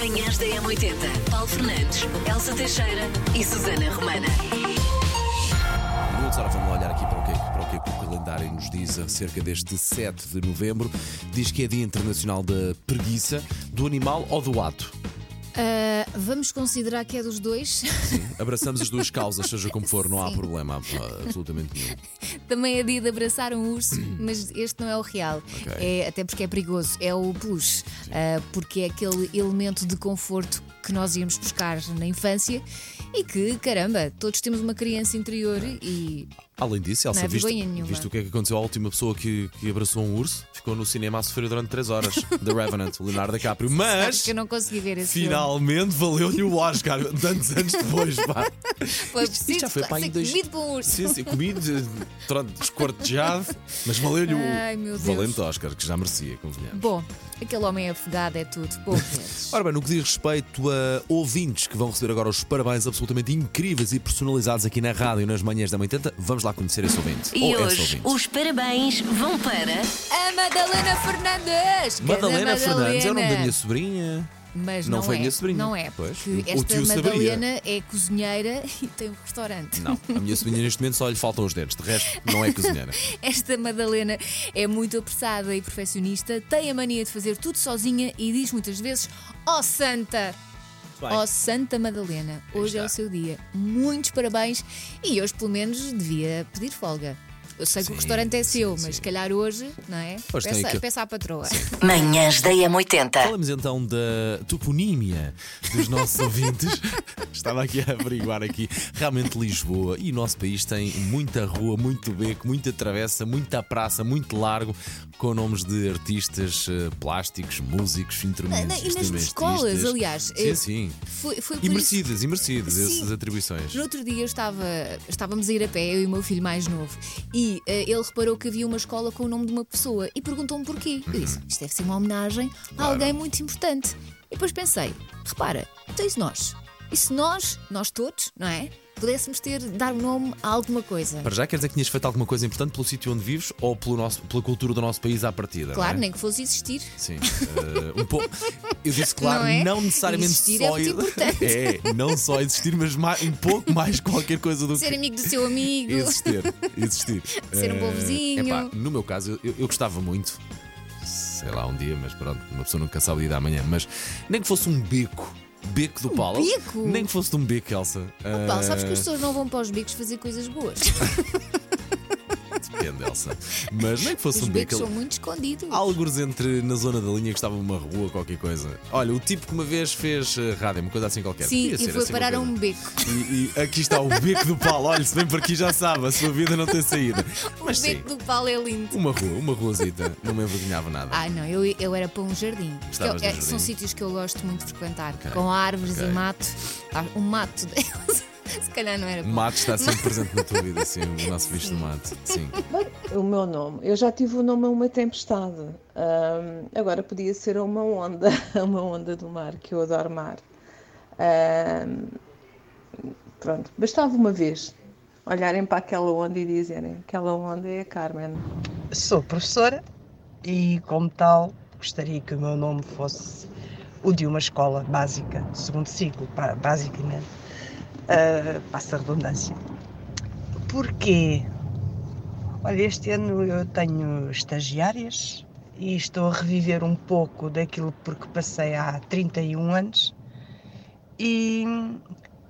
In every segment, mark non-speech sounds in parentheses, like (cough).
Manhãs da M80. Paulo Fernandes, Elsa Teixeira e Susana Romana. Minutos, ora vamos olhar aqui para o, que, para o é que o calendário nos diz acerca deste 7 de novembro. Diz que é Dia Internacional da Preguiça, do animal ou do ato. Ah, vamos considerar que é dos dois. (laughs) Abraçamos as duas causas, seja como for, não há problema absolutamente nenhum. Também é dia de abraçar um urso, mas este não é o real. Ok. É, até porque é perigoso. É o peluche, Ah, porque é aquele elemento de conforto que nós íamos buscar na infância e que, caramba, todos temos uma criança interior e Além disso, Elsa, Não é viste, nenhuma. viste o que é que aconteceu à última pessoa que, que abraçou um urso? Ficou no cinema a sofrer durante 3 horas. (laughs) The Revenant, Leonardo DiCaprio. Mas. que eu não consegui ver esse. Finalmente valeu-lhe o Oscar, (laughs) tantos anos depois, pá. Foi Isto- isto preciso já foi para ser dois- comido por um urso. Sim, sim, comido, pronto, escortejado, mas valeu-lhe o valente Oscar, que já merecia, convenhamos. Bom, aquele homem afogado é tudo. Mendes. (laughs) Ora bem, no que diz respeito a ouvintes que vão receber agora os parabéns absolutamente incríveis e personalizados aqui na rádio nas manhãs da 80, vamos lá conhecer esse ouvinte. E ou essa hoje ouvinte. os parabéns vão para. a Madalena Fernandes! Madalena Fernandes é o nome da minha sobrinha. Mas Não não, foi é. a minha sobrinha. Não é, Pois, porque o- esta tio. Madalena é cozinheira (laughs) e tem um restaurante. Não, a minha sobrinha neste momento só lhe faltam os dentes, de resto não é cozinheira. (laughs) Esta Madalena é muito apressada e perfeccionista, tem a mania de fazer tudo sozinha e diz muitas vezes: Ó Santa! Ó Santa Madalena, hoje é o seu dia. Muitos parabéns e hoje, pelo menos, devia pedir folga. Eu sei que Sim, o restaurante é seu, sim. mas se calhar hoje, não é? Hoje tem peça, aquele- peça à patroa. (laughs) Manhãs da M80. Falamos então da toponímia dos nossos ouvintes. (laughs) Estava aqui a averiguar aqui. Realmente Lisboa e o nosso país tem muita rua, muito beco, muita travessa, muita praça, muito largo, com nomes de artistas eh, plásticos, músicos, instrumentos. e instrumentistas. escolas, aliás. Sim, eh, sim. Foi, foi E isso- merecidas, e merecidas essas atribuições. No outro dia estava, estávamos a ir a pé, eu e o meu filho mais novo, e eh, ele reparou que havia uma escola com o nome de uma pessoa e perguntou-me porquê. Eu disse: Isto deve ser uma homenagem a Claro. alguém muito importante. E depois pensei: repara, se nós? E se nós, nós todos, não é? Pudéssemos ter, dar nome a alguma coisa. Para já quer dizer que tinhas feito alguma coisa importante pelo sítio onde vives ou pelo nosso, pela cultura do nosso país à partida? Claro, não é? nem que fosse existir. Sim. eh, um pouco. Eu disse, (laughs) claro, Não não, é? necessariamente Existir é só. muito importante. (laughs) É, não só existir, mas mais- um pouco mais qualquer coisa do Ser que. amigo do seu amigo. Existir. (laughs) Existir. Ser um bom Eh, vizinho. epá, no meu caso, eu, eu gostava muito. Sei lá, um dia, mas pronto, uma pessoa nunca sabe o dia da manhã. Mas nem que fosse um beco. Beco do Paulo. beco? Nem que fosse de um beco, Elsa. Paulo, sabes Eh, que as pessoas não vão para os bicos fazer coisas boas. (laughs) Elsa. Mas nem que fosse Os um beco. becos são muito escondidos. Algures entre na zona da linha que estava uma rua, qualquer coisa. Olha, o tipo que uma vez fez eh, rádio, uma coisa assim qualquer. Sim, Podia e ser foi assim parar a uma um coisa. beco. E, e aqui está o beco do Paulo. Olha, se vem por aqui já sabe, a sua vida não tem saída. (laughs) Mas o sim, beco do Paulo é lindo. uma rua, uma ruazita, não me envergonhava nada. Ah, não, eu, eu era para um jardim. Porque Estavas eu- no é- jardim? são sítios que eu gosto muito de frequentar, Ok, com árvores ok. e mato. Ah, um mato deles. Se calhar não era bom. mato está sempre presente na tua vida, assim, o nosso bicho do mato. Sim. O meu nome, eu já tive o nome a uma tempestade. Ahm, agora podia ser a uma onda, (laughs) a uma onda do mar, que eu adoro mar. Ahm, pronto, bastava uma vez olharem para aquela onda e dizerem aquela onda é a Carmen. Sou professora e, como tal, gostaria que o meu nome fosse o de uma escola básica, segundo ciclo, ba- basicamente. Uh, passa a redundância. Porquê? Olha, este ano eu tenho estagiárias e estou a reviver um pouco daquilo porque passei há 31 anos e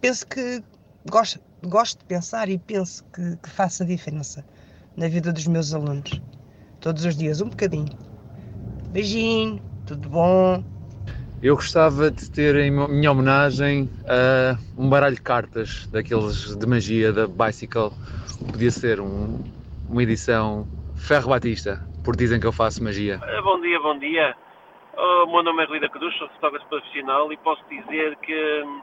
penso que gosto, gosto de pensar e penso que, que faça diferença na vida dos meus alunos. Todos os dias, um bocadinho. Beijinho, tudo bom? Eu gostava de ter em minha homenagem ah, um baralho de cartas daqueles de magia da Bicycle. Podia ser um- uma edição Ferro Batista, porque dizem que eu faço magia. Eh, Bom dia, bom dia. Oh, O meu nome é Rui da Cruz, sou fotógrafo profissional e posso dizer que hum,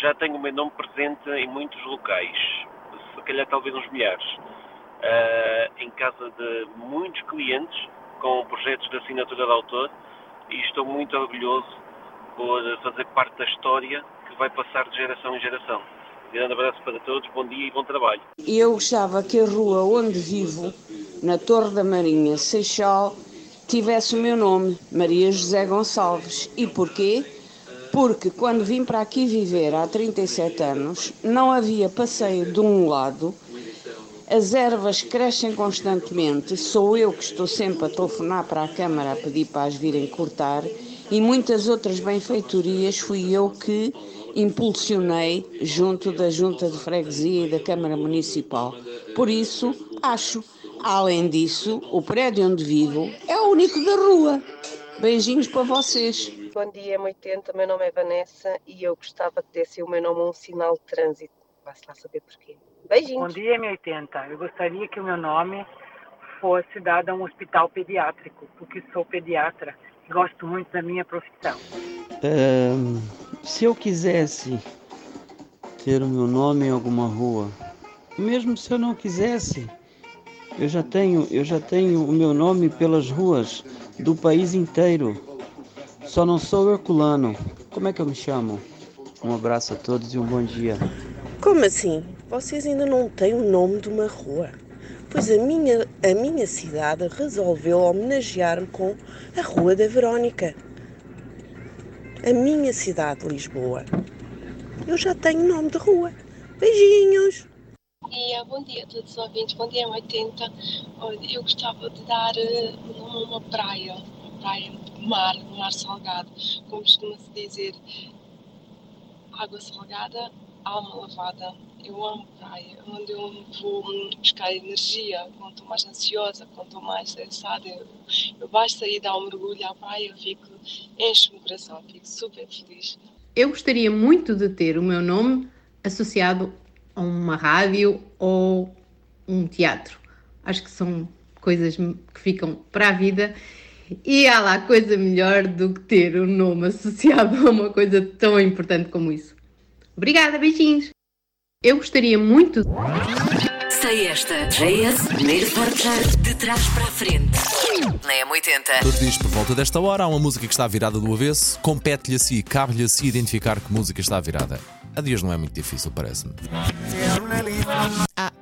já tenho o meu nome presente em muitos locais, se calhar talvez uns milhares, Eh, em casa de muitos clientes com projetos de assinatura de autor e estou muito orgulhoso por fazer parte da história que vai passar de geração em geração. Grande abraço para todos, bom dia e bom trabalho. Eu gostava que a rua onde vivo, na Torre da Marinha, Seixal, tivesse o meu nome, Maria José Gonçalves. E porquê? Porque quando vim para aqui viver há 37 anos, não havia passeio de um lado, as ervas crescem constantemente, sou eu que estou sempre a telefonar para a Câmara a pedir para as virem cortar e muitas outras benfeitorias fui eu que impulsionei junto da Junta de Freguesia e da Câmara Municipal. Por isso, acho. Além disso, o prédio onde vivo é o único da rua. Beijinhos para vocês. Bom dia, M80. Meu nome é Vanessa e eu gostava que desse o meu nome a um sinal de trânsito. Vai-se lá saber porquê. Bom dia, M80. Eu gostaria que o meu nome fosse dado a um hospital pediátrico, porque sou pediatra e gosto muito da minha profissão. Se eu quisesse ter o meu nome em alguma rua, mesmo se eu não quisesse, eu já tenho, eu já tenho o meu nome pelas ruas do país inteiro. Só não sou herculano. Como é que eu me chamo? Um abraço a todos e um bom dia. Como assim? Vocês ainda não têm o nome de uma rua? Pois a minha, a minha cidade resolveu homenagear-me com a Rua da Verónica. A minha cidade, Lisboa. Eu já tenho nome de rua. Beijinhos! dia, bom dia a todos os ouvintes, bom dia 80. Olha, eu gostava de dar eh, nome a uma praia, uma praia de mar, um mar salgado, como costuma-se dizer, água salgada, alma lavada. Eu amo praia, onde eu vou buscar energia, quando estou mais ansiosa, quando estou mais estressada, eu, eu basta ir dar um mergulho à praia, eu fico, encho o coração, fico super feliz. Eu gostaria muito de ter o meu nome associado a uma rádio ou um teatro. Acho que são coisas que ficam para a vida e há lá coisa melhor do que ter um nome associado a uma coisa tão importante como isso. Obrigada, beijinhos! Eu gostaria muito. Sei esta. JS, primeiro portar de trás para a frente. Na M80. Todos os dias por volta desta hora há uma música que está virada do avesso, compete-lhe a si, cabe-lhe a si identificar que música está virada. A dias não é muito difícil, parece-me. Ah,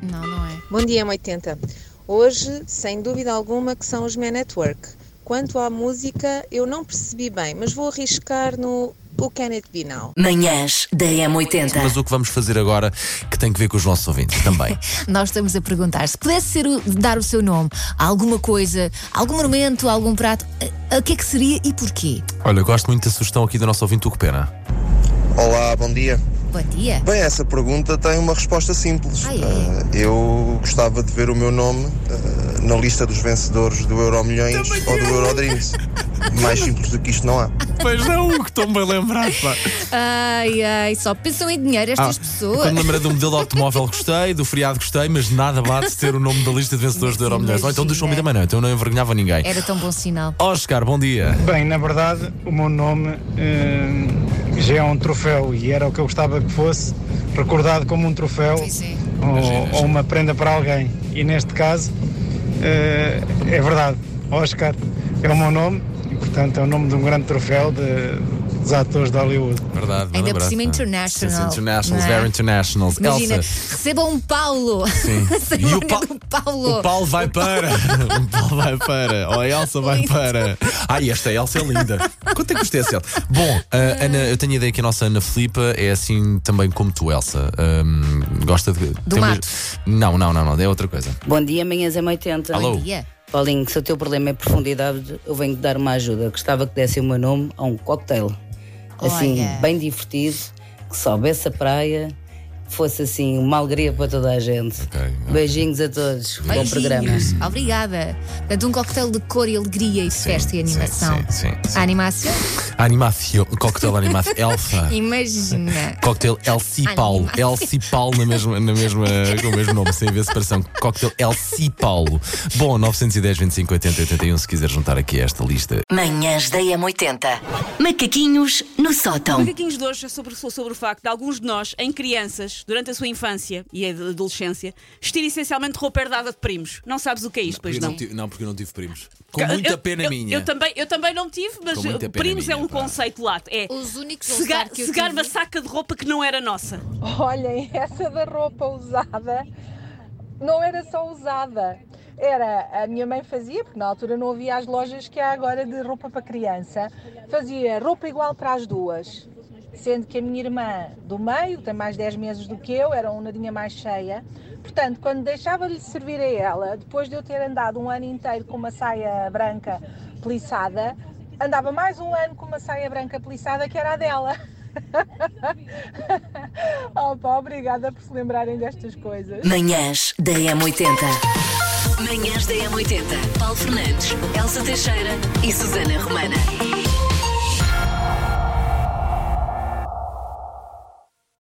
não, não é. Bom dia, M80. Hoje, sem dúvida alguma, que são os Men Network. Quanto à música, eu não percebi bem, mas vou arriscar no O Can It Be Now. Manhãs da M80. Mas o que vamos fazer agora que tem que ver com os nossos ouvintes também. (laughs) Nós estamos a perguntar se pudesse ser o- dar o seu nome a alguma coisa, a algum monumento, a algum prato, a que é que seria e porquê? Olha, eu gosto muito da sugestão aqui do nosso ouvinte Hugo Pena. Olá, bom dia. Bom dia. Bem, essa pergunta tem uma resposta simples. Ah, é? Ah, eu gostava de ver o meu nome ah, na lista dos vencedores do Euro Milhões ou do Euro Dreams. Mais simples do que isto não há. Pois não, Hugo, estou bem lembrado, pá. Ai, ai, só pensam em dinheiro estas Ah, pessoas. Quando lembrei do modelo de automóvel gostei, do feriado gostei, mas nada bate ter o nome da lista de vencedores do Euro Milhões. Ou então do show me também não, então eu não envergonhava ninguém. Era tão bom sinal. Oscar, bom dia. Bem, na verdade, o meu nome eh, já é um troféu e era o que eu gostava que fosse recordado como um troféu ou, ou uma prenda para alguém. E neste caso, é verdade, Oscar é o meu nome e, portanto, é o nome de um grande troféu de- dos atores de Hollywood. Verdade, Ainda por cima international. Sim, internationals, é? very internationals. Imagina, Elsa. recebam um Paulo. Sim. (laughs) E o Pa- um Paulo. O Paulo vai para. (laughs) O Paulo vai para. Ou a Elsa vai para. Ai, esta Elsa é linda. Quanto é que custa essa Elsa? Bom, a Ana, eu tenho a ideia que a nossa Ana Filipa é assim também como tu, Elsa. Hum, gosta de. uma- mato. Não, não, não, não, é outra coisa. Bom dia, manhãs é 80. Alô. Bom dia. Paulinho, se o teu problema é profundidade, eu venho te dar uma ajuda. Gostava que desse o meu nome a um cocktail. Assim, Olha. bem divertido, que soubesse a praia, fosse assim uma alegria para toda a gente. Beijinhos a todos. Bom Beijinhos. programa. Obrigada. Portanto, um coquetel de cor e alegria e festa e animação. Sim, sim. A animação? Animação, cocktail animação, (laughs) Elfa. Imagina. Cocktail El Cipal. Animação. El Cipal na mesma, na mesma, com o mesmo nome, sem haver separação. Cocktail El Cipal. Bom, 910, 25, 80, 81, se quiser juntar aqui a esta lista. Manhãs da M80. Macaquinhos no sótão. Macaquinhos de hoje é sobre, sobre o facto de alguns de nós, em crianças, durante a sua infância e adolescência, vestir essencialmente roupa herdada de primos. Não sabes o que é isto, pois Porque não? não, tive, não, porque eu não tive primos. Com muita eu- pena eu, minha. Eu também, eu também não tive, mas primos é minha, um conceito lato. É Os únicos cegar, cegar uma saca de roupa que não era nossa. Olhem, (laughs) essa da roupa usada não era só usada. era a minha mãe fazia, porque na altura não havia as lojas que há agora de roupa para criança, fazia roupa igual para as duas. Sendo que a minha irmã do meio tem mais 10 meses do que eu, era uma nadinha mais cheia. Portanto, quando deixava-lhe servir a ela, depois de eu ter andado um ano inteiro com uma saia branca plissada, andava mais um ano com uma saia branca plissada que era a dela. (laughs) oh, pá, obrigada por se lembrarem destas coisas. Manhãs da M80. Manhãs da M80. Paulo Fernandes, Elsa Teixeira e Susana Romana.